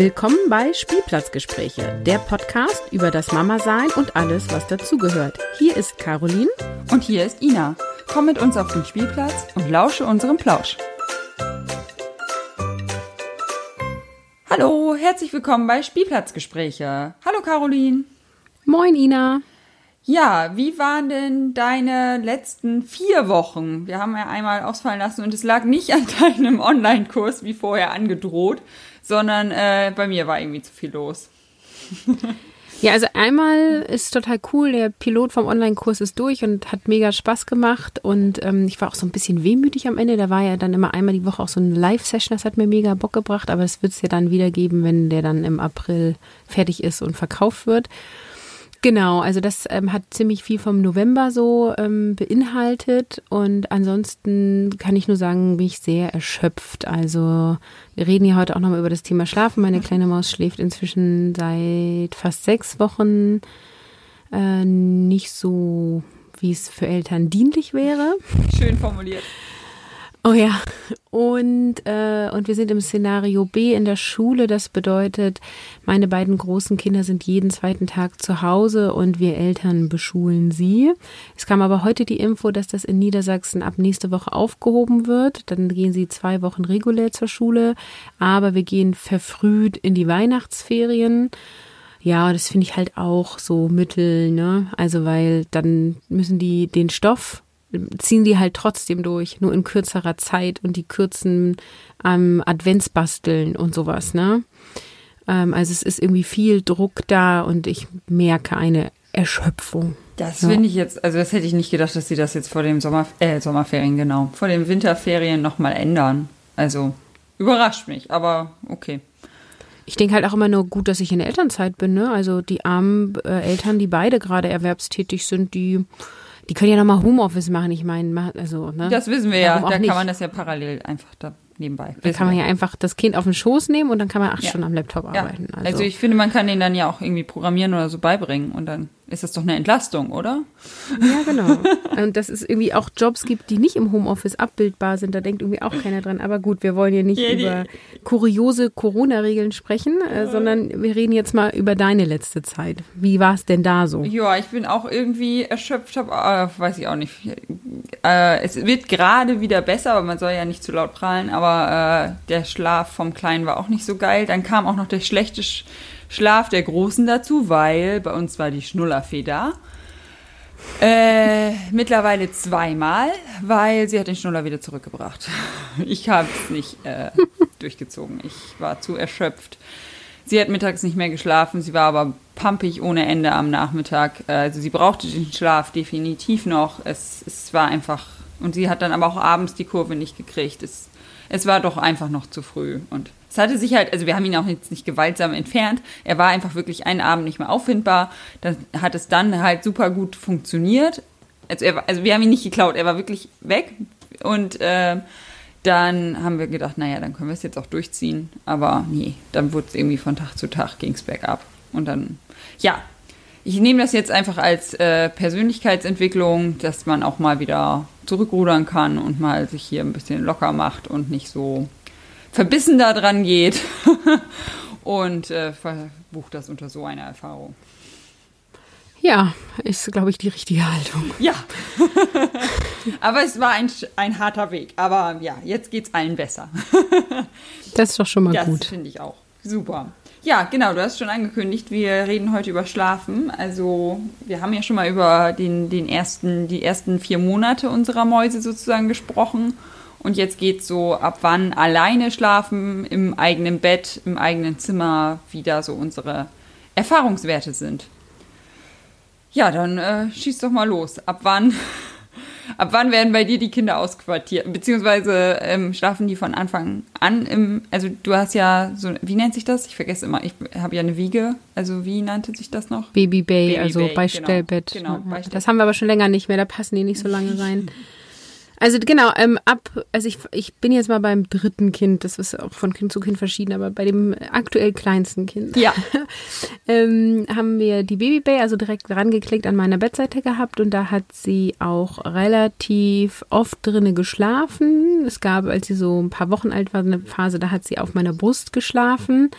Willkommen bei Spielplatzgespräche, der Podcast über das Mama-Sein und alles, was dazugehört. Hier ist Caroline. Und hier ist Ina. Komm mit uns auf den Spielplatz und lausche unserem Plausch. Hallo, herzlich willkommen bei Spielplatzgespräche. Hallo Caroline. Moin Ina. Ja, wie waren denn deine letzten vier Wochen? Wir haben ja einmal ausfallen lassen und es lag nicht an deinem Online-Kurs wie vorher angedroht, sondern äh, bei mir war irgendwie zu viel los. Ja, also einmal ist total cool, der Pilot vom Online-Kurs ist durch und hat mega Spaß gemacht und ähm, ich war auch so ein bisschen wehmütig am Ende. Da war ja dann immer einmal die Woche auch so eine Live-Session, das hat mir mega Bock gebracht, aber es wird es ja dann wieder geben, wenn der dann im April fertig ist und verkauft wird. Genau, also das ähm, hat ziemlich viel vom November so ähm, beinhaltet und ansonsten kann ich nur sagen, bin ich sehr erschöpft. Also wir reden ja heute auch nochmal über das Thema Schlafen. Meine kleine Maus schläft inzwischen seit fast sechs Wochen äh, nicht so, wie es für Eltern dienlich wäre. Schön formuliert. Oh ja, und, äh, und wir sind im Szenario B in der Schule. Das bedeutet, meine beiden großen Kinder sind jeden zweiten Tag zu Hause und wir Eltern beschulen sie. Es kam aber heute die Info, dass das in Niedersachsen ab nächste Woche aufgehoben wird. Dann gehen sie zwei Wochen regulär zur Schule, aber wir gehen verfrüht in die Weihnachtsferien. Ja, das finde ich halt auch so mittel, ne? Also, weil dann müssen die den Stoff ziehen die halt trotzdem durch, nur in kürzerer Zeit und die kürzen ähm, Adventsbasteln und sowas, ne? Ähm, also es ist irgendwie viel Druck da und ich merke eine Erschöpfung. Das ja. finde ich jetzt, also das hätte ich nicht gedacht, dass sie das jetzt vor dem Sommer, äh, Sommerferien, genau, vor den Winterferien nochmal ändern. Also überrascht mich, aber okay. Ich denke halt auch immer nur gut, dass ich in der Elternzeit bin, ne? Also die armen äh, Eltern, die beide gerade erwerbstätig sind, die die können ja nochmal Homeoffice machen. Ich meine, also, ne? Das wissen wir Warum ja. Da nicht? kann man das ja parallel einfach da nebenbei. Da kann man ja einfach das Kind auf den Schoß nehmen und dann kann man acht ja. Stunden am Laptop ja. arbeiten. Also. also. ich finde, man kann den dann ja auch irgendwie programmieren oder so beibringen und dann ist das doch eine Entlastung, oder? Ja, genau. und dass es irgendwie auch Jobs gibt, die nicht im Homeoffice abbildbar sind, da denkt irgendwie auch keiner dran. Aber gut, wir wollen hier nicht ja, über kuriose Corona-Regeln sprechen, äh, sondern wir reden jetzt mal über deine letzte Zeit. Wie war es denn da so? Ja, ich bin auch irgendwie erschöpft, hab, äh, weiß ich auch nicht. Äh, es wird gerade wieder besser, aber man soll ja nicht zu laut prahlen, aber äh, der Schlaf vom Kleinen war auch nicht so geil. Dann kam auch noch der schlechte Sch Schlaf der Großen dazu, weil bei uns war die Schnullerfee da. Äh, mittlerweile zweimal, weil sie hat den Schnuller wieder zurückgebracht. Ich habe es nicht äh, durchgezogen. Ich war zu erschöpft. Sie hat mittags nicht mehr geschlafen, sie war aber pumpig ohne Ende am Nachmittag. Also sie brauchte den Schlaf definitiv noch. Es, es war einfach, und sie hat dann aber auch abends die Kurve nicht gekriegt. Es, es war doch einfach noch zu früh. Und es hatte sich halt, also wir haben ihn auch jetzt nicht gewaltsam entfernt. Er war einfach wirklich einen Abend nicht mehr auffindbar. Dann hat es dann halt super gut funktioniert. Also, er, also wir haben ihn nicht geklaut, er war wirklich weg. Und äh, dann haben wir gedacht, naja, dann können wir es jetzt auch durchziehen. Aber nee, dann wurde es irgendwie von Tag zu Tag ging es bergab. Und dann, ja, ich nehme das jetzt einfach als äh, Persönlichkeitsentwicklung, dass man auch mal wieder zurückrudern kann und mal sich hier ein bisschen locker macht und nicht so verbissen da dran geht und äh, verbucht das unter so einer Erfahrung. Ja, ist, glaube ich, die richtige Haltung. Ja. aber es war ein, ein harter Weg. Aber ja, jetzt geht es allen besser. das ist doch schon mal das gut. Das finde ich auch. Super. Ja, genau, du hast schon angekündigt, wir reden heute über Schlafen. Also, wir haben ja schon mal über den, den ersten, die ersten vier Monate unserer Mäuse sozusagen gesprochen. Und jetzt geht so ab wann alleine schlafen, im eigenen Bett, im eigenen Zimmer, wie da so unsere Erfahrungswerte sind. Ja, dann äh, schieß doch mal los. Ab wann, ab wann werden bei dir die Kinder ausquartiert? Beziehungsweise ähm, schlafen die von Anfang an im, also du hast ja so, wie nennt sich das? Ich vergesse immer, ich habe ja eine Wiege. Also wie nannte sich das noch? Baby Bay, Baby also Bay, Beistellbett. Genau, genau Beistellbett. Das haben wir aber schon länger nicht mehr, da passen die nicht so lange rein. Also genau, ähm, ab, also ich, ich bin jetzt mal beim dritten Kind, das ist auch von Kind zu Kind verschieden, aber bei dem aktuell kleinsten Kind. Ja. ähm, haben wir die Babybay also direkt rangeklickt an meiner Bettseite gehabt und da hat sie auch relativ oft drinnen geschlafen. Es gab, als sie so ein paar Wochen alt war, eine Phase, da hat sie auf meiner Brust geschlafen.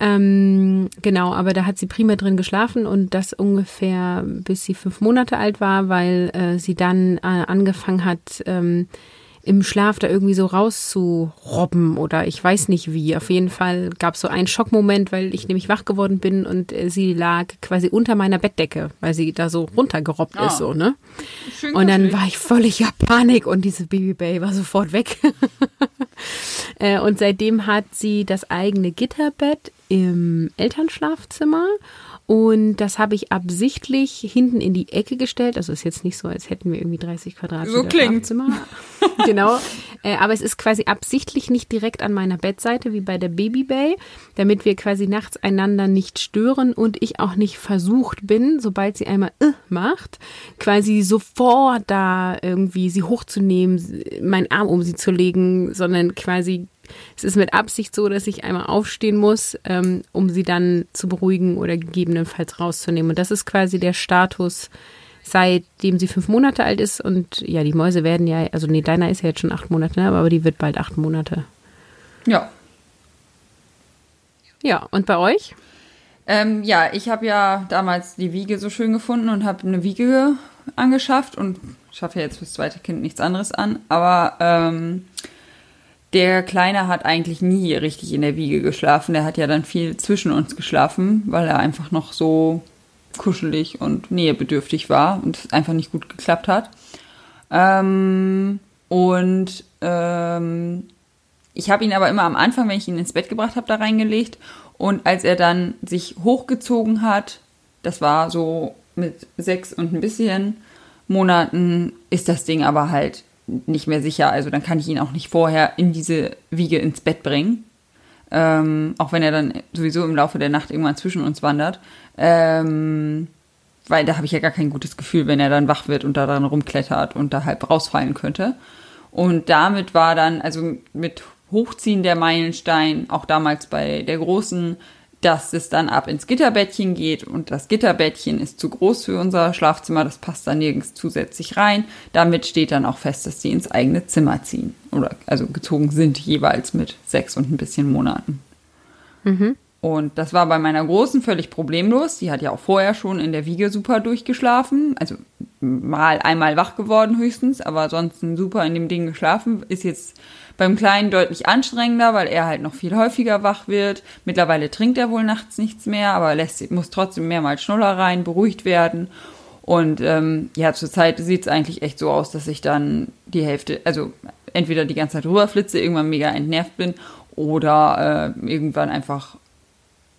Ähm, genau, aber da hat sie prima drin geschlafen und das ungefähr bis sie fünf Monate alt war, weil äh, sie dann äh, angefangen hat, ähm, im Schlaf da irgendwie so rauszurobben oder ich weiß nicht wie. Auf jeden Fall gab es so einen Schockmoment, weil ich nämlich wach geworden bin und äh, sie lag quasi unter meiner Bettdecke, weil sie da so runtergerobbt oh. ist, so, ne? Schön und dann war ich völlig ja Panik und diese Babybay war sofort weg. Äh, und seitdem hat sie das eigene Gitterbett im Elternschlafzimmer und das habe ich absichtlich hinten in die Ecke gestellt. Also ist jetzt nicht so, als hätten wir irgendwie 30 Quadratmeter so Schlafzimmer. genau. Äh, aber es ist quasi absichtlich nicht direkt an meiner Bettseite wie bei der Baby Bay, damit wir quasi nachts einander nicht stören und ich auch nicht versucht bin, sobald sie einmal äh, macht, quasi sofort da irgendwie sie hochzunehmen, meinen Arm um sie zu legen, sondern quasi es ist mit Absicht so, dass ich einmal aufstehen muss, ähm, um sie dann zu beruhigen oder gegebenenfalls rauszunehmen. Und das ist quasi der Status, seitdem sie fünf Monate alt ist. Und ja, die Mäuse werden ja, also nee, deiner ist ja jetzt schon acht Monate, ne? aber die wird bald acht Monate. Ja. Ja, und bei euch? Ähm, ja, ich habe ja damals die Wiege so schön gefunden und habe eine Wiege angeschafft und schaffe ja jetzt fürs zweite Kind nichts anderes an. Aber ähm, der Kleine hat eigentlich nie richtig in der Wiege geschlafen. Der hat ja dann viel zwischen uns geschlafen, weil er einfach noch so kuschelig und nähebedürftig war und es einfach nicht gut geklappt hat. Ähm, und ähm, ich habe ihn aber immer am Anfang, wenn ich ihn ins Bett gebracht habe, da reingelegt. Und als er dann sich hochgezogen hat, das war so mit sechs und ein bisschen Monaten, ist das Ding aber halt nicht mehr sicher. Also dann kann ich ihn auch nicht vorher in diese Wiege ins Bett bringen. Ähm, auch wenn er dann sowieso im Laufe der Nacht irgendwann zwischen uns wandert. Ähm, weil da habe ich ja gar kein gutes Gefühl, wenn er dann wach wird und da dran rumklettert und da halb rausfallen könnte. Und damit war dann, also mit Hochziehen der Meilenstein, auch damals bei der großen, dass es dann ab ins Gitterbettchen geht und das Gitterbettchen ist zu groß für unser Schlafzimmer, das passt da nirgends zusätzlich rein. Damit steht dann auch fest, dass sie ins eigene Zimmer ziehen oder also gezogen sind jeweils mit sechs und ein bisschen Monaten. Mhm. Und das war bei meiner Großen völlig problemlos. Die hat ja auch vorher schon in der Wiege super durchgeschlafen. Also mal einmal wach geworden höchstens, aber sonst super in dem Ding geschlafen. Ist jetzt beim Kleinen deutlich anstrengender, weil er halt noch viel häufiger wach wird. Mittlerweile trinkt er wohl nachts nichts mehr, aber lässt, muss trotzdem mehrmals Schnuller rein, beruhigt werden. Und ähm, ja, zurzeit sieht es eigentlich echt so aus, dass ich dann die Hälfte, also entweder die ganze Zeit rüberflitze, irgendwann mega entnervt bin oder äh, irgendwann einfach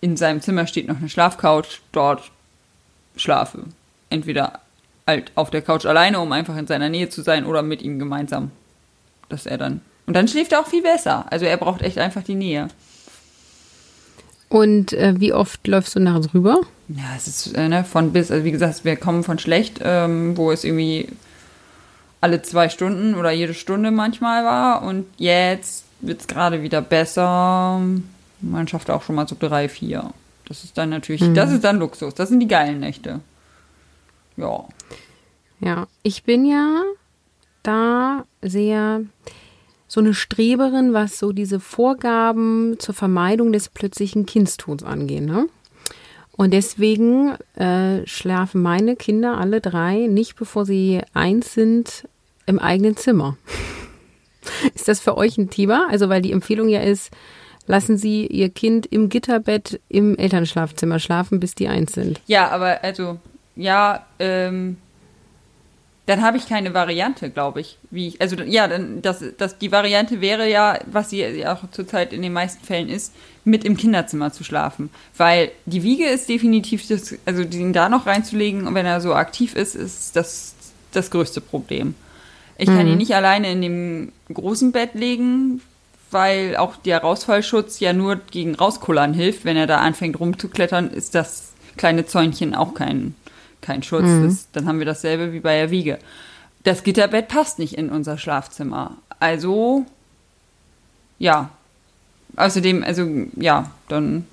in seinem Zimmer steht noch eine Schlafcouch, dort schlafe. Entweder halt auf der Couch alleine, um einfach in seiner Nähe zu sein, oder mit ihm gemeinsam. Dass er dann und dann schläft er auch viel besser. Also er braucht echt einfach die Nähe. Und äh, wie oft läufst du nachts rüber? Ja, es ist äh, ne, von bis, also wie gesagt, wir kommen von schlecht, ähm, wo es irgendwie alle zwei Stunden oder jede Stunde manchmal war. Und jetzt wird es gerade wieder besser. Man schafft auch schon mal so drei, vier. Das ist dann natürlich, mhm. das ist dann Luxus. Das sind die geilen Nächte. Ja. Ja, ich bin ja da sehr so eine Streberin, was so diese Vorgaben zur Vermeidung des plötzlichen Kindstods angeht. Ne? Und deswegen äh, schlafen meine Kinder alle drei nicht, bevor sie eins sind, im eigenen Zimmer. ist das für euch ein Thema? Also, weil die Empfehlung ja ist, lassen Sie Ihr Kind im Gitterbett im Elternschlafzimmer schlafen, bis die eins sind. Ja, aber also, ja, ähm, dann habe ich keine Variante, glaube ich. Wie ich, also ja, dann das, das, die Variante wäre ja, was sie auch zurzeit in den meisten Fällen ist, mit im Kinderzimmer zu schlafen. Weil die Wiege ist definitiv das, also den da noch reinzulegen, wenn er so aktiv ist, ist das das größte Problem. Ich kann ihn mhm. nicht alleine in dem großen Bett legen, weil auch der Rausfallschutz ja nur gegen Rauskullern hilft. Wenn er da anfängt rumzuklettern, ist das kleine Zäunchen auch kein kein Schutz. Mhm. Das, dann haben wir dasselbe wie bei der Wiege. Das Gitterbett passt nicht in unser Schlafzimmer. Also, ja. Außerdem, also, ja, dann,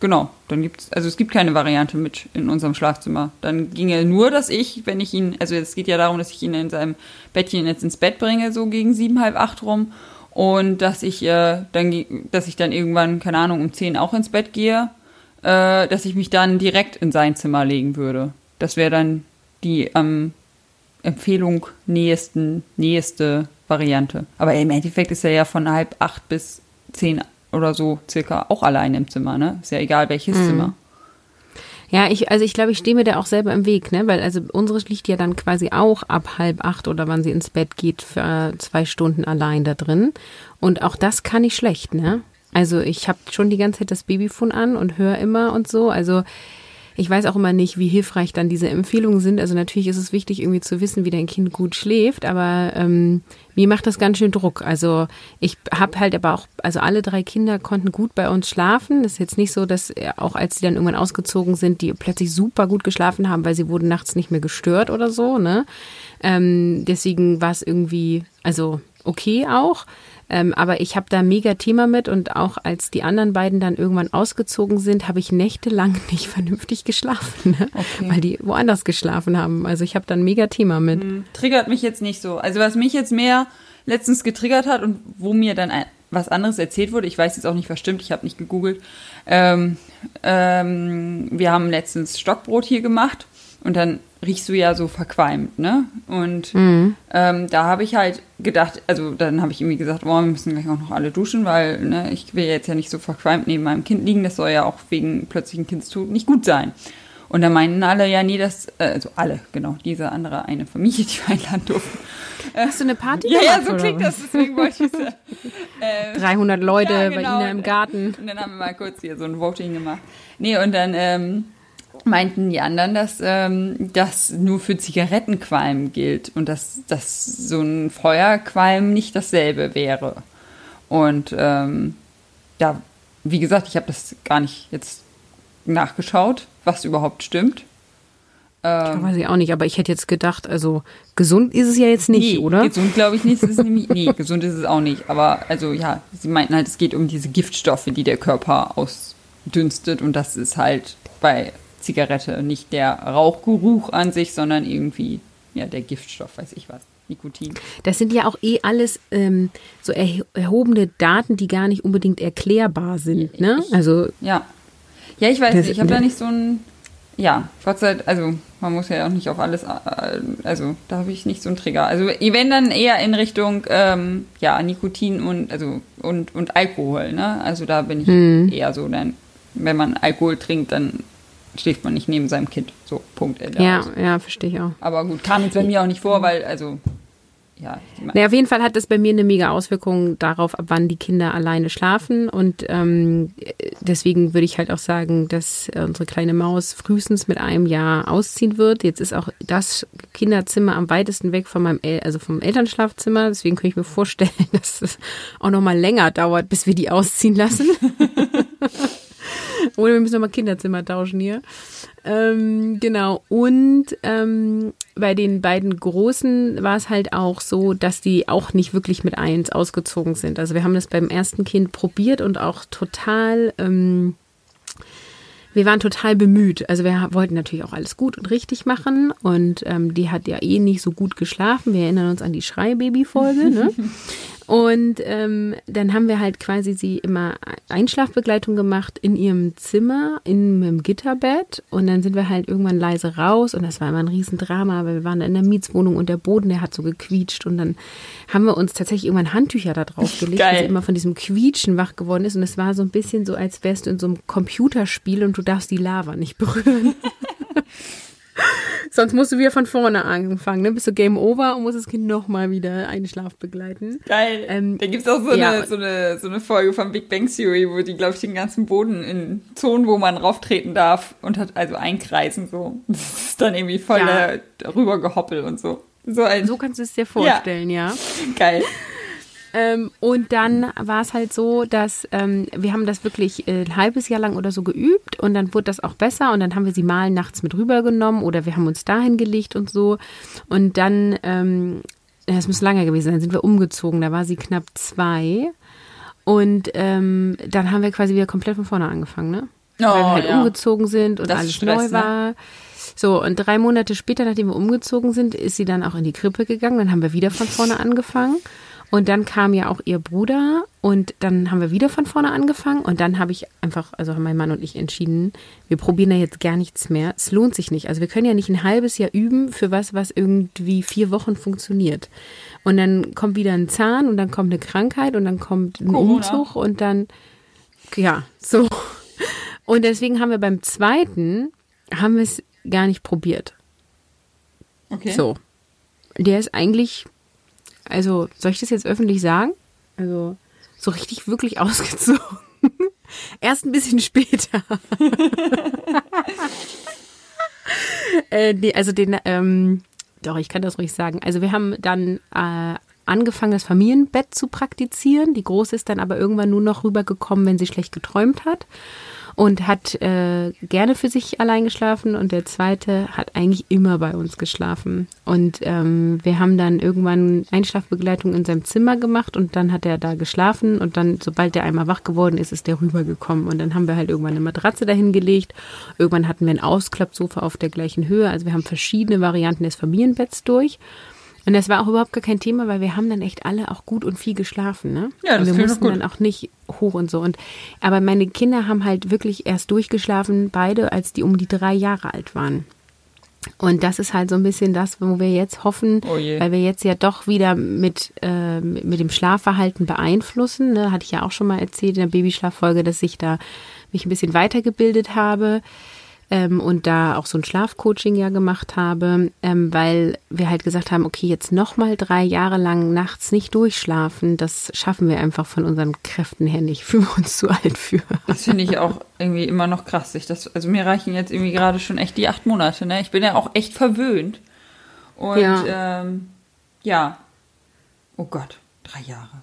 genau, dann gibt's, also es gibt keine Variante mit in unserem Schlafzimmer. Dann ginge nur, dass ich, wenn ich ihn, also es geht ja darum, dass ich ihn in seinem Bettchen jetzt ins Bett bringe, so gegen sieben, halb acht rum. und dass ich äh, dann, dass ich dann irgendwann, keine Ahnung, um 10 auch ins Bett gehe, äh, dass ich mich dann direkt in sein Zimmer legen würde. Das wäre dann die ähm, Empfehlung nähesten, nächste Variante. Aber im Endeffekt ist er ja von halb acht bis zehn oder so circa auch allein im Zimmer, ne? Ist ja egal welches mhm. Zimmer. Ja, ich, also ich glaube, ich stehe mir da auch selber im Weg, ne? Weil also unsere liegt ja dann quasi auch ab halb acht oder wann sie ins Bett geht für zwei Stunden allein da drin. Und auch das kann ich schlecht, ne? Also ich habe schon die ganze Zeit das Babyfon an und höre immer und so. Also ich weiß auch immer nicht, wie hilfreich dann diese Empfehlungen sind. Also natürlich ist es wichtig, irgendwie zu wissen, wie dein Kind gut schläft, aber ähm, mir macht das ganz schön Druck. Also ich habe halt aber auch, also alle drei Kinder konnten gut bei uns schlafen. Das ist jetzt nicht so, dass äh, auch als sie dann irgendwann ausgezogen sind, die plötzlich super gut geschlafen haben, weil sie wurden nachts nicht mehr gestört oder so. Ne? Ähm, deswegen war es irgendwie, also okay auch. Ähm, aber ich habe da mega Thema mit und auch als die anderen beiden dann irgendwann ausgezogen sind, habe ich nächtelang nicht vernünftig geschlafen, ne? okay. weil die woanders geschlafen haben. Also ich habe dann mega Thema mit. Hm, triggert mich jetzt nicht so. Also was mich jetzt mehr letztens getriggert hat und wo mir dann ein, was anderes erzählt wurde, ich weiß jetzt auch nicht, was stimmt, ich habe nicht gegoogelt. Ähm, ähm, wir haben letztens Stockbrot hier gemacht und dann riechst du ja so verqualmt, ne? Und mhm. ähm, da habe ich halt gedacht, also dann habe ich irgendwie gesagt, oh, wir müssen gleich auch noch alle duschen, weil ne, ich will jetzt ja nicht so verqualmt neben meinem Kind liegen, das soll ja auch wegen plötzlichen Kindstod nicht gut sein. Und da meinten alle, ja, nee, das, äh, also alle, genau, diese andere eine Familie, die wir einladen durften. Hast du eine Party gemacht? Ja, ja, so klingt das, deswegen wollte ich es. Äh, 300 Leute ja, genau. bei Ihnen im Garten. Und dann haben wir mal kurz hier so ein Voting gemacht. Nee, und dann, ähm, meinten die anderen, dass ähm, das nur für Zigarettenqualm gilt und dass, dass so ein Feuerqualm nicht dasselbe wäre. Und ähm, ja, wie gesagt, ich habe das gar nicht jetzt nachgeschaut, was überhaupt stimmt. Ähm, weiß ich auch nicht, aber ich hätte jetzt gedacht, also gesund ist es ja jetzt nicht, nee, oder? Gesund glaube ich nicht. Ist nämlich, nee, gesund ist es auch nicht. Aber also ja, sie meinten halt, es geht um diese Giftstoffe, die der Körper ausdünstet und das ist halt bei Zigarette. Nicht der Rauchgeruch an sich, sondern irgendwie ja, der Giftstoff, weiß ich was. Nikotin. Das sind ja auch eh alles ähm, so erhobene Daten, die gar nicht unbedingt erklärbar sind. Ne? Also ja, ja, ich weiß nicht. Ich habe da nicht so ein ja, Gott sei Dank, also man muss ja auch nicht auf alles, also da habe ich nicht so einen Trigger. Also wenn dann eher in Richtung ähm, ja Nikotin und also und und Alkohol, ne? Also da bin ich hm. eher so, dann wenn man Alkohol trinkt, dann schläft man nicht neben seinem Kind. So, Punkt. Ende ja, aus. ja, verstehe ich auch. Aber gut, kam jetzt bei mir auch nicht vor, weil, also, ja. Naja, auf jeden Fall hat das bei mir eine mega Auswirkung darauf, ab wann die Kinder alleine schlafen. Und ähm, deswegen würde ich halt auch sagen, dass unsere kleine Maus frühestens mit einem Jahr ausziehen wird. Jetzt ist auch das Kinderzimmer am weitesten weg von meinem, El also vom Elternschlafzimmer. Deswegen könnte ich mir vorstellen, dass es auch noch mal länger dauert, bis wir die ausziehen lassen. Oder wir müssen nochmal Kinderzimmer tauschen hier. Ähm, genau. Und ähm, bei den beiden Großen war es halt auch so, dass die auch nicht wirklich mit eins ausgezogen sind. Also wir haben das beim ersten Kind probiert und auch total. Ähm, wir waren total bemüht. Also wir wollten natürlich auch alles gut und richtig machen. Und ähm, die hat ja eh nicht so gut geschlafen. Wir erinnern uns an die Schreibaby-Folge. Ne? Und ähm, dann haben wir halt quasi sie immer Einschlafbegleitung gemacht in ihrem Zimmer, in einem Gitterbett. Und dann sind wir halt irgendwann leise raus. Und das war immer ein Riesendrama, weil wir waren in der Mietswohnung und der Boden, der hat so gequietscht. Und dann haben wir uns tatsächlich irgendwann Handtücher da drauf gelegt, weil sie immer von diesem Quietschen wach geworden ist. Und es war so ein bisschen so, als wärst du in so einem Computerspiel und du darfst die Lava nicht berühren. Sonst musst du wieder von vorne anfangen, ne? Bist du Game Over und musst das Kind nochmal wieder einen Schlaf begleiten. Geil. Ähm, da gibt es auch so, ja. eine, so, eine, so eine Folge von Big Bang Theory, wo die, glaube ich, den ganzen Boden in Zonen, wo man rauftreten darf und hat also einkreisen so. Das ist dann irgendwie voll ja. darüber gehoppelt und so. So, ein, so kannst du es dir vorstellen, ja. ja. Geil. Ähm, und dann war es halt so, dass ähm, wir haben das wirklich äh, ein halbes Jahr lang oder so geübt und dann wurde das auch besser und dann haben wir sie mal nachts mit rübergenommen oder wir haben uns dahin gelegt und so. Und dann, ähm, das muss lange gewesen sein, sind wir umgezogen. Da war sie knapp zwei. Und ähm, dann haben wir quasi wieder komplett von vorne angefangen, ne? Oh, Weil wir halt ja. umgezogen sind und das alles Stress, neu ne? war. Ne? So, und drei Monate später, nachdem wir umgezogen sind, ist sie dann auch in die Krippe gegangen. Dann haben wir wieder von vorne angefangen. Und dann kam ja auch ihr Bruder und dann haben wir wieder von vorne angefangen und dann habe ich einfach, also haben mein Mann und ich entschieden, wir probieren da jetzt gar nichts mehr. Es lohnt sich nicht. Also wir können ja nicht ein halbes Jahr üben für was, was irgendwie vier Wochen funktioniert. Und dann kommt wieder ein Zahn und dann kommt eine Krankheit und dann kommt ein Corona. Umzug und dann, ja, so. Und deswegen haben wir beim zweiten, haben wir es gar nicht probiert. Okay. So. Der ist eigentlich, also soll ich das jetzt öffentlich sagen? Also so richtig wirklich ausgezogen. Erst ein bisschen später. äh, nee, also den, ähm, doch, ich kann das ruhig sagen. Also wir haben dann äh, angefangen, das Familienbett zu praktizieren. Die Große ist dann aber irgendwann nur noch rübergekommen, wenn sie schlecht geträumt hat und hat äh, gerne für sich allein geschlafen und der zweite hat eigentlich immer bei uns geschlafen. Und ähm, wir haben dann irgendwann Einschlafbegleitung in seinem Zimmer gemacht und dann hat er da geschlafen und dann, sobald der einmal wach geworden ist, ist der rübergekommen und dann haben wir halt irgendwann eine Matratze dahin gelegt. Irgendwann hatten wir ein Ausklappsofa auf der gleichen Höhe. Also wir haben verschiedene Varianten des Familienbetts durch. Und das war auch überhaupt gar kein Thema, weil wir haben dann echt alle auch gut und viel geschlafen, ne? Ja, das und wir mussten gut. dann auch nicht hoch und so. Und aber meine Kinder haben halt wirklich erst durchgeschlafen, beide, als die um die drei Jahre alt waren. Und das ist halt so ein bisschen das, wo wir jetzt hoffen, Oh weil wir jetzt ja doch wieder mit, äh, mit mit dem Schlafverhalten beeinflussen. Ne? Hatte ich ja auch schon mal erzählt in der Babyschlaffolge, dass ich da mich ein bisschen weitergebildet habe ähm, und da auch so ein Schlafcoaching ja gemacht habe, ähm, weil wir halt gesagt haben, okay, jetzt nochmal drei Jahre lang nachts nicht durchschlafen, das schaffen wir einfach von unseren Kräften her nicht, fühlen wir uns zu alt für. Das finde ich auch irgendwie immer noch krass. Ich das, also mir reichen jetzt irgendwie gerade schon echt die acht Monate. Ne? Ich bin ja auch echt verwöhnt. Und Ja. ähm, ja. oh Gott, drei Jahre.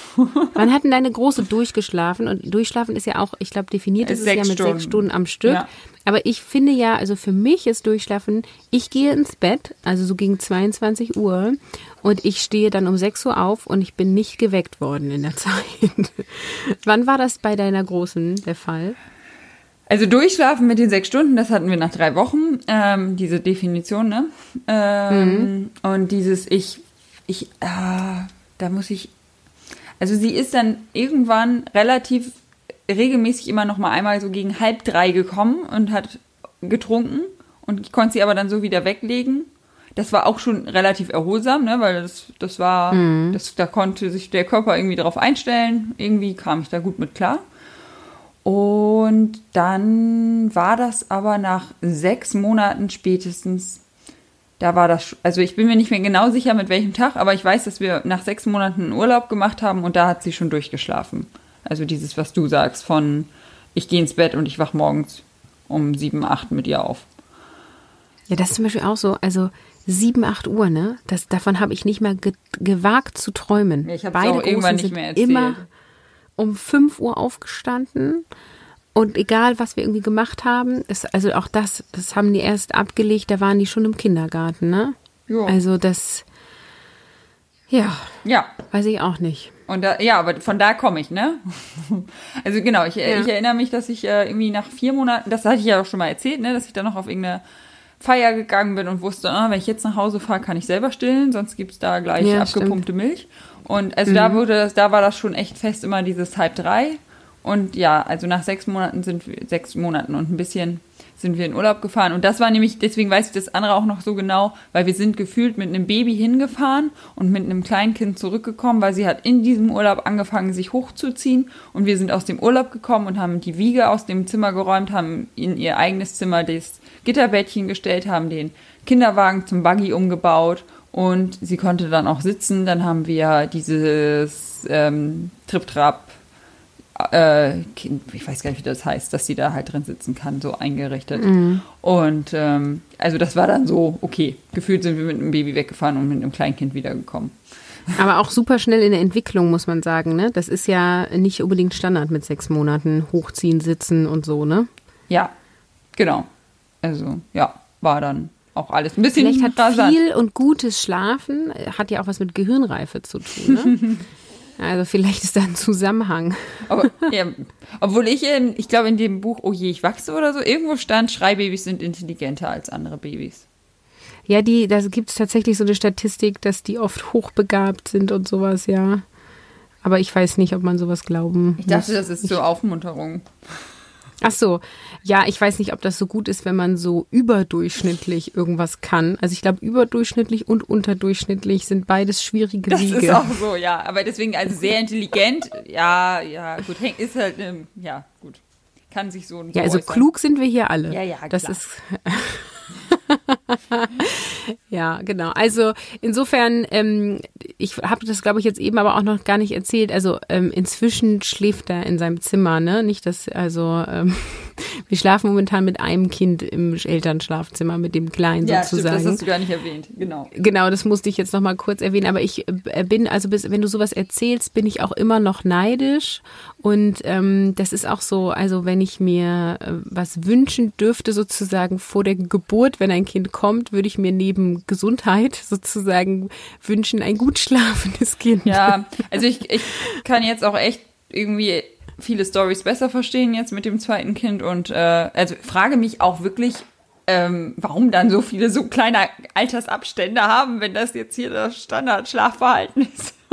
Wann hatten deine Große durchgeschlafen? Und durchschlafen ist ja auch, ich glaube, definiert ist es ja mit Stunden. sechs Stunden am Stück. Ja. Aber ich finde ja, also für mich ist Durchschlafen, ich gehe ins Bett, also so gegen 22 Uhr und ich stehe dann um 6 Uhr auf und ich bin nicht geweckt worden in der Zeit. Wann war das bei deiner Großen der Fall? Also durchschlafen mit den sechs Stunden, das hatten wir nach drei Wochen, ähm, diese Definition, ne? Ähm, Und dieses ich, ich, ah, da muss ich, also sie ist dann irgendwann relativ regelmäßig immer noch mal einmal so gegen halb drei gekommen und hat getrunken und ich konnte sie aber dann so wieder weglegen. Das war auch schon relativ erholsam, ne, weil das, das war, das, da konnte sich der Körper irgendwie drauf einstellen. Irgendwie kam ich da gut mit klar. Und dann war das aber nach sechs Monaten spätestens, da war das, also ich bin mir nicht mehr genau sicher mit welchem Tag, aber ich weiß, dass wir nach sechs Monaten Urlaub gemacht haben und da hat sie schon durchgeschlafen. Also dieses, was du sagst, von ich gehe ins Bett und ich wach morgens um sieben, acht mit ihr auf. Ja, das ist zum Beispiel auch so, also 7, 8 Uhr, ne? Das, davon habe ich nicht mehr ge gewagt zu träumen. Ja, ich Beide auch irgendwann nicht mehr erzählt. immer um 5 Uhr aufgestanden. Und egal, was wir irgendwie gemacht haben, ist, also auch das, das haben die erst abgelegt, da waren die schon im Kindergarten, ne? Ja. Also das, ja, Ja, weiß ich auch nicht. Und da, ja, aber von da komme ich, ne? Also genau, ich, Ja. ich erinnere mich, dass ich äh, irgendwie nach vier Monaten, das hatte ich ja auch schon mal erzählt, ne, dass ich dann noch auf irgendeine Feier gegangen bin und wusste, ah, wenn ich jetzt nach Hause fahre, kann ich selber stillen, sonst gibt's da gleich Ja, abgepumpte Milch. Und also da wurde das, da war das schon echt fest immer dieses halb drei. Und ja, also nach sechs Monaten sind wir, sechs Monaten und ein bisschen sind wir in Urlaub gefahren. Und das war nämlich, deswegen weiß ich das andere auch noch so genau, weil wir sind gefühlt mit einem Baby hingefahren und mit einem Kleinkind zurückgekommen, weil sie hat in diesem Urlaub angefangen, sich hochzuziehen. Und wir sind aus dem Urlaub gekommen und haben die Wiege aus dem Zimmer geräumt, haben in ihr eigenes Zimmer das Gitterbettchen gestellt, haben den Kinderwagen zum Buggy umgebaut und sie konnte dann auch sitzen. Dann haben wir dieses ähm, Trip-Trap äh, ich weiß gar nicht, wie das heißt, dass sie da halt drin sitzen kann, so eingerichtet. Und ähm, also das war dann so, okay, gefühlt sind wir mit einem Baby weggefahren und mit einem Kleinkind wiedergekommen. Aber auch super schnell in der Entwicklung, muss man sagen, ne? Das ist ja nicht unbedingt Standard mit sechs Monaten hochziehen, sitzen und so, ne? Ja, genau. Also, ja, war dann auch alles ein bisschen Vielleicht hat rasant. viel und gutes Schlafen, äh, hat ja auch was mit Gehirnreife zu tun. Ne? also vielleicht ist da ein Zusammenhang. Aber, ja, obwohl ich, in, ich glaube in dem Buch Oh je, ich wachse oder so, irgendwo stand, Schreibabys sind intelligenter als andere Babys. Ja, die, da gibt es tatsächlich so eine Statistik, dass die oft hochbegabt sind und sowas, ja. Aber ich weiß nicht, ob man sowas glauben Ich dachte, muss. das ist zur Aufmunterung. Ach so, ja, ich weiß nicht, ob das so gut ist, wenn man so überdurchschnittlich irgendwas kann. Also ich glaube, überdurchschnittlich und unterdurchschnittlich sind beides schwierige das Wege. Das ist auch so, ja. Aber deswegen, also sehr intelligent, ja, ja, gut, ist halt, ähm, ja, gut. Kann sich so. so ja, also äußern. klug sind wir hier alle. Ja, ja, klar. Das ist. ja, genau. Also insofern, ähm, ich habe das, glaube ich, jetzt eben aber auch noch gar nicht erzählt. Also ähm, inzwischen schläft er in seinem Zimmer, ne? Nicht, dass, also ähm, wir schlafen momentan mit einem Kind im Elternschlafzimmer, mit dem Kleinen ja, sozusagen. Stimmt, das hast du gar nicht erwähnt, genau. Genau, das musste ich jetzt noch mal kurz erwähnen. Aber ich äh, bin, also bis, wenn du sowas erzählst, bin ich auch immer noch neidisch. Und ähm, das ist auch so, also wenn ich mir äh, was wünschen dürfte, sozusagen vor der Geburt, wenn ein Kind kommt, würde ich mir neben Gesundheit sozusagen wünschen, ein gut schlafendes Kind. Ja, also ich, ich kann jetzt auch echt irgendwie viele Stories besser verstehen jetzt mit dem zweiten Kind und äh, also frage mich auch wirklich, ähm, warum dann so viele so kleine Altersabstände haben, wenn das jetzt hier das Standardschlafverhalten ist.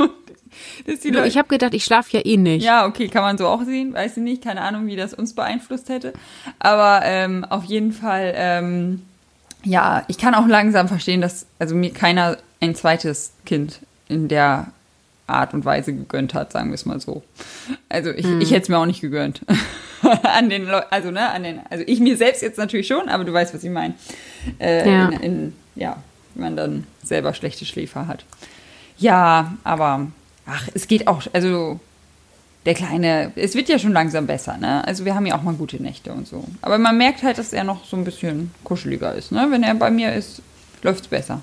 du, ich habe gedacht, ich schlafe ja eh nicht. Ja, okay, kann man so auch sehen, weiß ich nicht, keine Ahnung, wie das uns beeinflusst hätte. Aber ähm, auf jeden Fall, ähm, ja, ich kann auch langsam verstehen, dass also mir keiner ein zweites Kind in der Art und Weise gegönnt hat, sagen wir es mal so. Also ich, hm. ich hätte es mir auch nicht gegönnt. an den also ne, an den, also ich mir selbst jetzt natürlich schon, aber du weißt, was ich meine. Äh, ja. In, in, ja, wenn man dann selber schlechte Schläfer hat. Ja, aber ach, es geht auch, also der Kleine, es wird ja schon langsam besser, ne? Also wir haben ja auch mal gute Nächte und so. Aber man merkt halt, dass er noch so ein bisschen kuscheliger ist, ne? Wenn er bei mir ist, läuft es besser.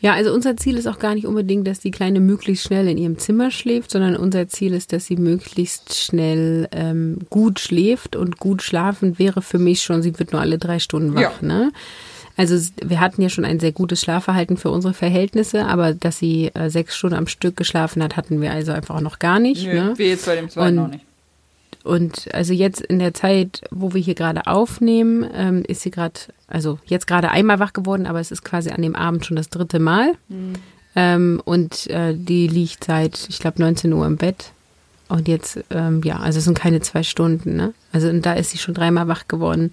Ja, also unser Ziel ist auch gar nicht unbedingt, dass die Kleine möglichst schnell in ihrem Zimmer schläft, sondern unser Ziel ist, dass sie möglichst schnell ähm, gut schläft und gut schlafen wäre für mich schon, sie wird nur alle drei Stunden wach, ja. ne? Also wir hatten ja schon ein sehr gutes Schlafverhalten für unsere Verhältnisse, aber dass sie äh, sechs Stunden am Stück geschlafen hat, hatten wir also einfach noch gar nicht. Nö, ne? wir jetzt bei dem zweiten und, auch nicht. Und also jetzt in der Zeit, wo wir hier gerade aufnehmen, ähm, ist sie gerade, also jetzt gerade einmal wach geworden, aber es ist quasi an dem Abend schon das dritte Mal. Mhm. Ähm, und äh, die liegt seit, ich glaube, 19 Uhr im Bett. Und jetzt, ähm, ja, also es sind keine zwei Stunden, ne? Also und da ist sie schon dreimal wach geworden.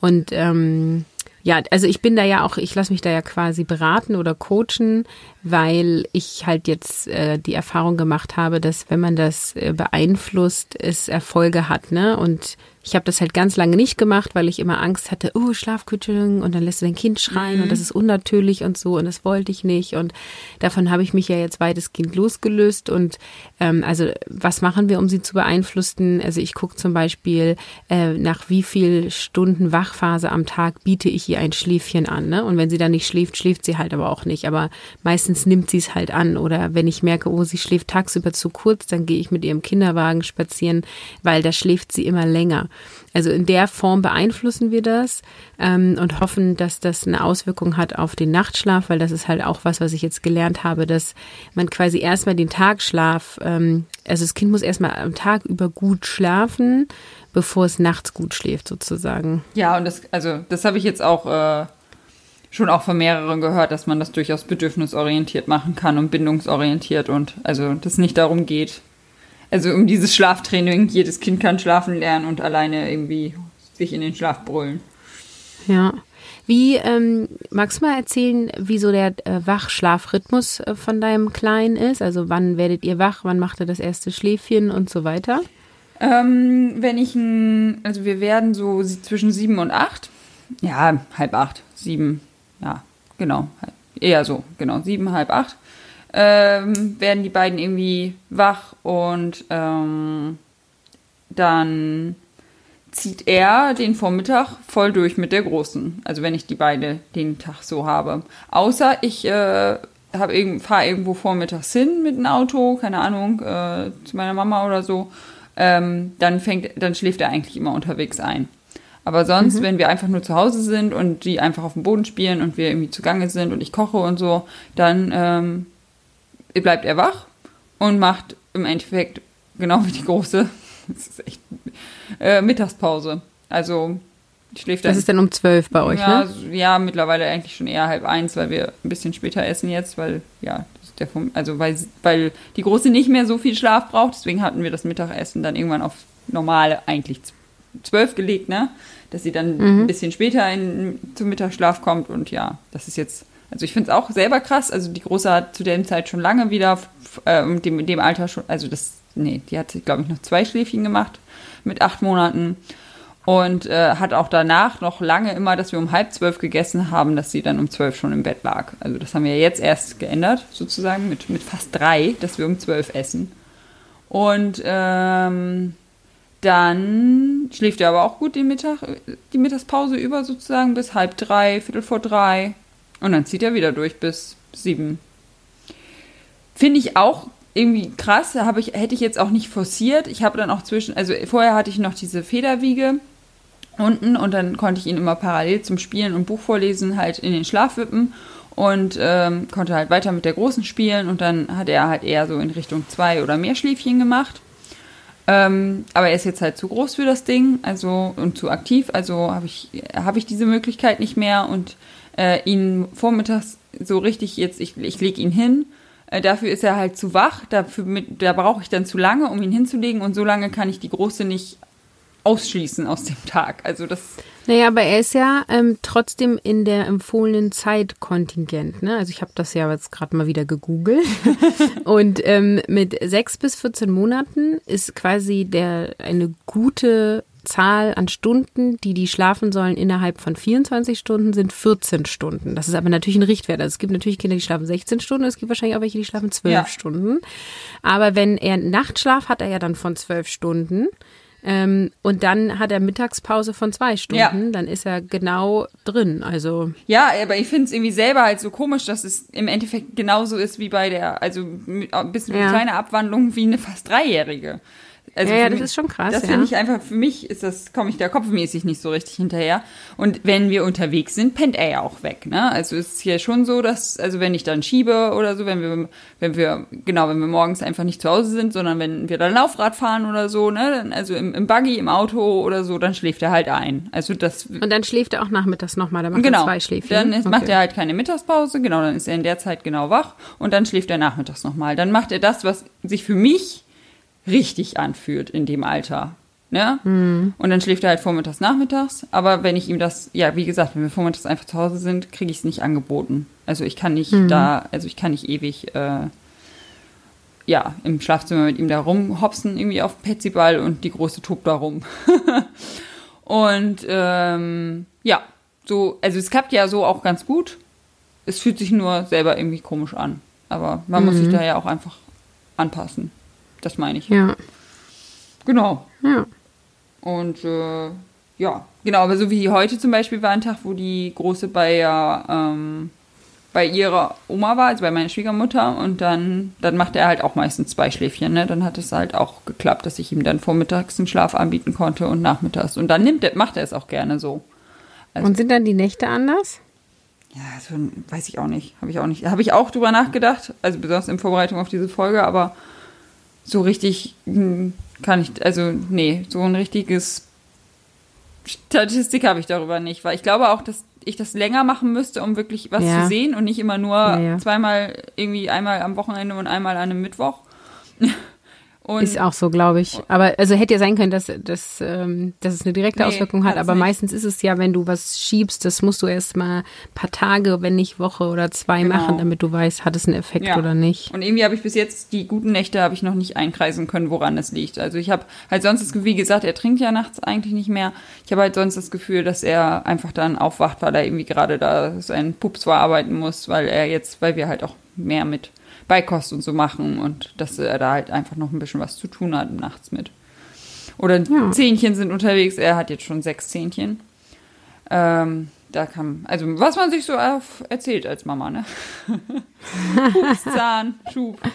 Und ähm, ja, also ich bin da ja auch, ich lasse mich da ja quasi beraten oder coachen, weil ich halt jetzt äh, die Erfahrung gemacht habe, dass wenn man das äh, beeinflusst, es Erfolge hat, ne? Und ich habe das halt ganz lange nicht gemacht, weil ich immer Angst hatte, oh, Schlafküttelung und dann lässt du dein Kind schreien mhm. und das ist unnatürlich und so und das wollte ich nicht. Und davon habe ich mich ja jetzt weitestgehend losgelöst. Und ähm, also was machen wir, um sie zu beeinflussen? Also ich gucke zum Beispiel, äh, nach wie viel Stunden Wachphase am Tag biete ich ihr ein Schläfchen an. Ne? Und wenn sie dann nicht schläft, schläft sie halt aber auch nicht. Aber meistens nimmt sie es halt an. Oder wenn ich merke, oh, sie schläft tagsüber zu kurz, dann gehe ich mit ihrem Kinderwagen spazieren, weil da schläft sie immer länger. Also in der Form beeinflussen wir das ähm, und hoffen, dass das eine Auswirkung hat auf den Nachtschlaf, weil das ist halt auch was, was ich jetzt gelernt habe, dass man quasi erstmal den Tagschlaf, ähm, also das Kind muss erstmal am Tag über gut schlafen, bevor es nachts gut schläft sozusagen. Ja, und das, also das habe ich jetzt auch äh, schon auch von mehreren gehört, dass man das durchaus bedürfnisorientiert machen kann und bindungsorientiert und also das nicht darum geht, also um dieses Schlaftraining, jedes Kind kann schlafen lernen und alleine irgendwie sich in den Schlaf brüllen. Ja. Wie, ähm, magst du mal erzählen, wie so der äh, Wach-Schlafrhythmus äh, von deinem Kleinen ist? Also wann werdet ihr wach, wann macht er das erste Schläfchen und so weiter? Ähm, wenn ich ein, also wir werden so zwischen sieben und acht. Ja, halb acht, sieben, ja, genau. Eher so, genau, sieben, halb acht ähm, werden die beiden irgendwie wach und ähm, dann zieht er den Vormittag voll durch mit der Großen. Also wenn ich die beide den Tag so habe. Außer ich äh, fahre irgendwo vormittags hin mit dem Auto, keine Ahnung, äh, zu meiner Mama oder so. Ähm, dann fängt, dann schläft er eigentlich immer unterwegs ein. Aber sonst, mhm. wenn wir einfach nur zu Hause sind und die einfach auf dem Boden spielen und wir irgendwie zugange sind und ich koche und so, dann ähm, bleibt er wach und macht im Endeffekt genau wie die große, das ist echt, äh, Mittagspause. Also schläft dann. Das ist dann um zwölf bei euch, ja, ne? ja, mittlerweile eigentlich schon eher halb eins, weil wir ein bisschen später essen jetzt, weil, ja, der vom, also weil, weil die Große nicht mehr so viel Schlaf braucht, deswegen hatten wir das Mittagessen dann irgendwann auf normale eigentlich zwölf gelegt, ne? Dass sie dann ein bisschen später in, zum Mittagsschlaf kommt und ja, das ist jetzt, also ich finde es auch selber krass, also die Große hat zu der Zeit schon lange wieder, äh, dem, dem Alter schon, also das, nee, die hat, glaube ich, noch zwei Schläfchen gemacht mit acht Monaten und äh, hat auch danach noch lange immer, dass wir um halb zwölf gegessen haben, dass sie dann um zwölf schon im Bett lag. Also das haben wir jetzt erst geändert, sozusagen, mit, mit fast drei, dass wir um zwölf essen. Und ähm, dann schläft er aber auch gut den Mittag, die Mittagspause über sozusagen bis halb drei, viertel vor drei. Und dann zieht er wieder durch bis sieben. Finde ich auch irgendwie krass. Ich, hätte ich jetzt auch nicht forciert. Ich habe dann auch zwischen, also vorher hatte ich noch diese Federwiege unten und dann konnte ich ihn immer parallel zum Spielen und Buch vorlesen halt in den Schlaf wippen und ähm, konnte halt weiter mit der Großen spielen und dann hat er halt eher so in Richtung zwei oder mehr Schläfchen gemacht. Ähm, aber er ist jetzt halt zu groß für das Ding, also und zu aktiv, also habe ich, habe ich diese Möglichkeit nicht mehr und äh, ihn vormittags so richtig jetzt, ich, ich lege ihn hin. Äh, dafür ist er halt zu wach, dafür mit, da brauche ich dann zu lange, um ihn hinzulegen und so lange kann ich die Große nicht ausschließen aus dem Tag. Also das Naja, aber er ist ja ähm, trotzdem in der empfohlenen Zeit kontingent. Ne? Also ich habe das ja jetzt gerade mal wieder gegoogelt. Und ähm, mit sechs bis 14 Monaten ist quasi der eine gute Zahl an Stunden, die die schlafen sollen innerhalb von 24 Stunden, sind 14 Stunden. Das ist aber natürlich ein Richtwert. Also es gibt natürlich Kinder, die schlafen 16 Stunden, es gibt wahrscheinlich auch welche, die schlafen 12 Ja. Stunden. Aber wenn er Nachtschlaf hat er ja dann von 12 Stunden. Ähm, und dann hat er Mittagspause von zwei Stunden, Ja. dann ist er genau drin. Also Ja, aber ich finde es irgendwie selber halt so komisch, dass es im Endeffekt genauso ist wie bei der, also ein bisschen Ja. kleine Abwandlung wie eine fast Dreijährige. Also Ja, ja, das mich- ist schon krass, Das ja. finde ich einfach, für mich ist das, komme ich da kopfmäßig nicht so richtig hinterher. Und wenn wir unterwegs sind, pennt er ja auch weg, ne? Also es ist hier schon so, dass, also wenn ich dann schiebe oder so, wenn wir, wenn wir, genau, wenn wir morgens einfach nicht zu Hause sind, sondern wenn wir dann Laufrad fahren oder so, ne? Dann, also im, im Buggy, im Auto oder so, dann schläft er halt ein. Also das und dann schläft er auch nachmittags nochmal, da macht genau. er zwei Schläfchen. Dann ist, macht Okay. er halt keine Mittagspause, genau, dann ist er in der Zeit genau wach und dann schläft er nachmittags nochmal. Dann macht er das, was sich für mich richtig anfühlt in dem Alter. Ne? Mhm. Und dann schläft er halt vormittags, nachmittags. Aber wenn ich ihm das, ja, wie gesagt, wenn wir vormittags einfach zu Hause sind, kriege ich es nicht angeboten. Also ich kann nicht Mhm. da, also ich kann nicht ewig, äh, ja, im Schlafzimmer mit ihm da rumhopsen, irgendwie auf dem Petsyball und die große tobt da rum. und ähm, ja, so, also es klappt ja so auch ganz gut. Es fühlt sich nur selber irgendwie komisch an. Aber man muss sich da ja auch einfach anpassen. Das meine ich. Ja, Genau. ja. Und äh, ja, genau, aber so wie heute zum Beispiel war ein Tag, wo die Große bei, ja, ähm, bei ihrer Oma war, also bei meiner Schwiegermutter, und dann, dann macht er halt auch meistens zwei Schläfchen, ne? Dann hat es halt auch geklappt, dass ich ihm dann vormittags einen Schlaf anbieten konnte und nachmittags. Und dann nimmt er, macht er es auch gerne so. Also- Und sind dann die Nächte anders? Ja, also, weiß ich auch nicht. Habe ich auch nicht. Habe ich auch drüber nachgedacht, also besonders in Vorbereitung auf diese Folge, aber so richtig hm, kann ich, also nee, so ein richtiges Statistik habe ich darüber nicht, weil ich glaube auch, dass ich das länger machen müsste, um wirklich was Ja. zu sehen und nicht immer nur Ja, ja. zweimal irgendwie einmal am Wochenende und einmal an einem Mittwoch. Und Ist auch so, glaube ich. Aber also hätte ja sein können, dass, dass, ähm, dass es eine direkte Nee, Auswirkung hat. Aber nicht. meistens ist es ja, wenn du was schiebst, das musst du erst mal ein paar Tage, wenn nicht Woche oder zwei Genau. machen, damit du weißt, hat es einen Effekt Ja. oder nicht. Und irgendwie habe ich bis jetzt die guten Nächte habe ich noch nicht einkreisen können, woran es liegt. Also ich habe halt sonst das Gefühl, wie gesagt, er trinkt ja nachts eigentlich nicht mehr. Ich habe halt sonst das Gefühl, dass er einfach dann aufwacht, weil er irgendwie gerade da seinen Pups verarbeiten muss, weil er jetzt, weil wir halt auch mehr mit Beikost und so machen und dass er da halt einfach noch ein bisschen was zu tun hat nachts mit. Oder Ja. Zähnchen sind unterwegs. Er hat jetzt schon sechs Zähnchen. Ähm, da kann, also was man sich so erzählt als Mama, ne? Pups, Zahn, Schub.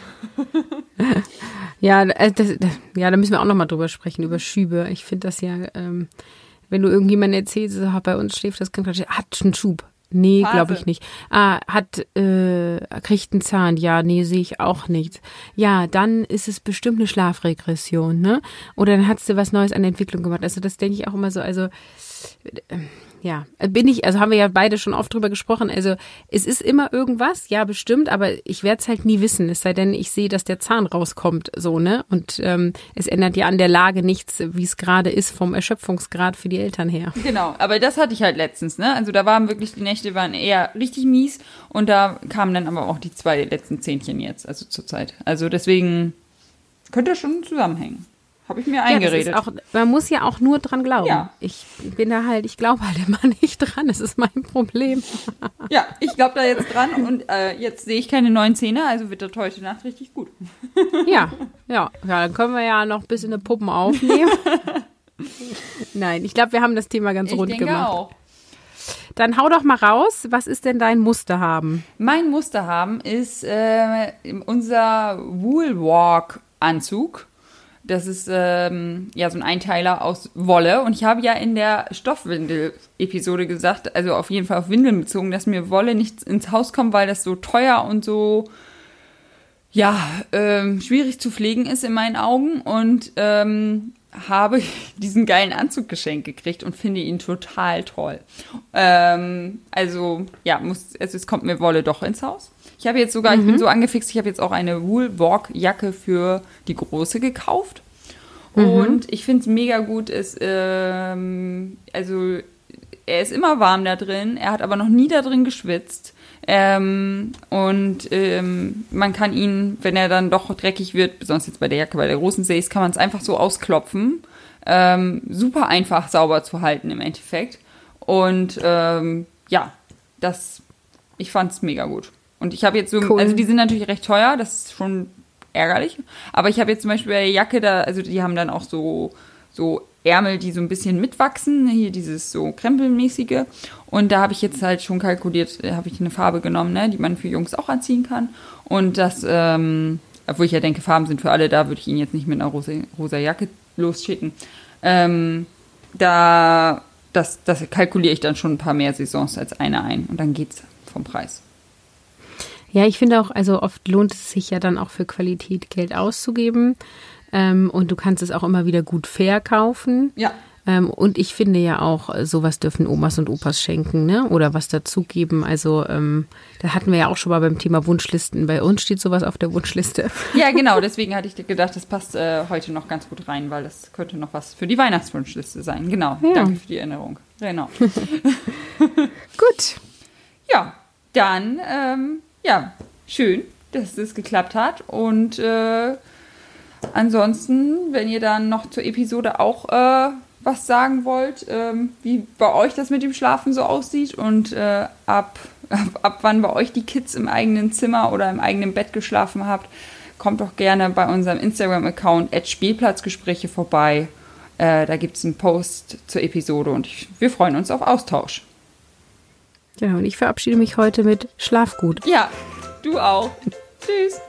Ja, äh, das, ja, da müssen wir auch noch mal drüber sprechen, über Schübe. Ich finde das ja, ähm, wenn du irgendjemandem erzählst, so, bei uns schläft das Kind, gerade, hat einen Schub. Nee, glaube ich nicht. Ah, hat, äh, kriegt einen Zahn. Ja, nee, sehe ich auch nicht. Ja, dann ist es bestimmt eine Schlafregression, ne? Oder dann hat sie was Neues an der Entwicklung gemacht. Also das denke ich auch immer so, also äh, ja, bin ich, also haben wir ja beide schon oft drüber gesprochen. Also es ist immer irgendwas, ja, bestimmt, aber ich werde es halt nie wissen, es sei denn, ich sehe, dass der Zahn rauskommt, so, ne? Und ähm, es ändert ja an der Lage nichts, wie es gerade ist, vom Erschöpfungsgrad für die Eltern her. Genau, aber das hatte ich halt letztens, ne? Also da waren wirklich, die Nächte waren eher richtig mies und da kamen dann aber auch die zwei letzten Zähnchen jetzt, also zurzeit. Also deswegen könnte schon zusammenhängen. Habe ich mir Ja, eingeredet. ist auch, man muss ja auch nur dran glauben. Ja. Ich bin da halt, ich glaube halt immer nicht dran, das ist mein Problem. Ja, ich glaube da jetzt dran und äh, jetzt sehe ich keine neuen Zähne, also wird das heute Nacht richtig gut. Ja, ja, ja, dann können wir ja noch ein bisschen eine Puppen aufnehmen. Nein, ich glaube, wir haben das Thema ganz Ich rund denke gemacht. auch. Dann hau doch mal raus, was ist denn dein Muster haben? Mein Muster haben ist äh, unser Woolwalk-Anzug. Das ist ähm, ja so ein Einteiler aus Wolle. Und ich habe ja in der Stoffwindel-Episode gesagt, also auf jeden Fall auf Windeln bezogen, dass mir Wolle nicht ins Haus kommt, weil das so teuer und so ja, ähm, schwierig zu pflegen ist in meinen Augen. Und ähm, habe diesen geilen Anzug geschenkt gekriegt und finde ihn total toll. Ähm, also, ja, muss, also es kommt mir Wolle doch ins Haus. Ich habe jetzt sogar, ich bin so angefixt, ich habe jetzt auch eine Woolwalk-Jacke für die große gekauft. Und ich finde es mega gut, ist, ähm, also er ist immer warm da drin, er hat aber noch nie da drin geschwitzt. Ähm, und ähm, man kann ihn, wenn er dann doch dreckig wird, besonders jetzt bei der Jacke, bei der großen Sees, kann man es einfach so ausklopfen. Ähm, super einfach sauber zu halten im Endeffekt. Und ähm, ja, das, ich fand es mega gut. Und ich habe jetzt so, Cool. also die sind natürlich recht teuer, das ist schon ärgerlich. Aber ich habe jetzt zum Beispiel bei der Jacke da, also die haben dann auch so, so Ärmel, die so ein bisschen mitwachsen, hier dieses so krempelmäßige. Und da habe ich jetzt halt schon kalkuliert, da habe ich eine Farbe genommen, ne, die man für Jungs auch anziehen kann. Und das, ähm, obwohl ich ja denke, Farben sind für alle da, würde ich ihn jetzt nicht mit einer rosa, rosa Jacke losschicken. Ähm, da, das, das kalkuliere ich dann schon ein paar mehr Saisons als eine ein. Und dann geht's vom Preis. Ja, ich finde auch, also oft lohnt es sich ja dann auch für Qualität Geld auszugeben. Ähm, und du kannst es auch immer wieder gut verkaufen. Ja. Ähm, und ich finde ja auch, äh, sowas dürfen Omas und Opas schenken, ne? Oder was dazugeben. Also, ähm, da hatten wir ja auch schon mal beim Thema Wunschlisten. Bei uns steht sowas auf der Wunschliste. Ja, genau, deswegen hatte ich gedacht, das passt äh, heute noch ganz gut rein, weil das könnte noch was für die Weihnachtswunschliste sein. Genau, Ja. danke für die Erinnerung. Genau. Gut. Ja, dann, ähm, ja, schön, dass es geklappt hat. Und äh, ansonsten, wenn ihr dann noch zur Episode auch äh, was sagen wollt, ähm, wie bei euch das mit dem Schlafen so aussieht und äh, ab, ab, ab wann bei euch die Kids im eigenen Zimmer oder im eigenen Bett geschlafen habt, kommt doch gerne bei unserem Instagram-Account Spielplatzgespräche vorbei. Äh, da gibt es einen Post zur Episode und ich, wir freuen uns auf Austausch. Ja, und ich verabschiede mich heute mit Schlaf gut. Ja, du auch. Tschüss.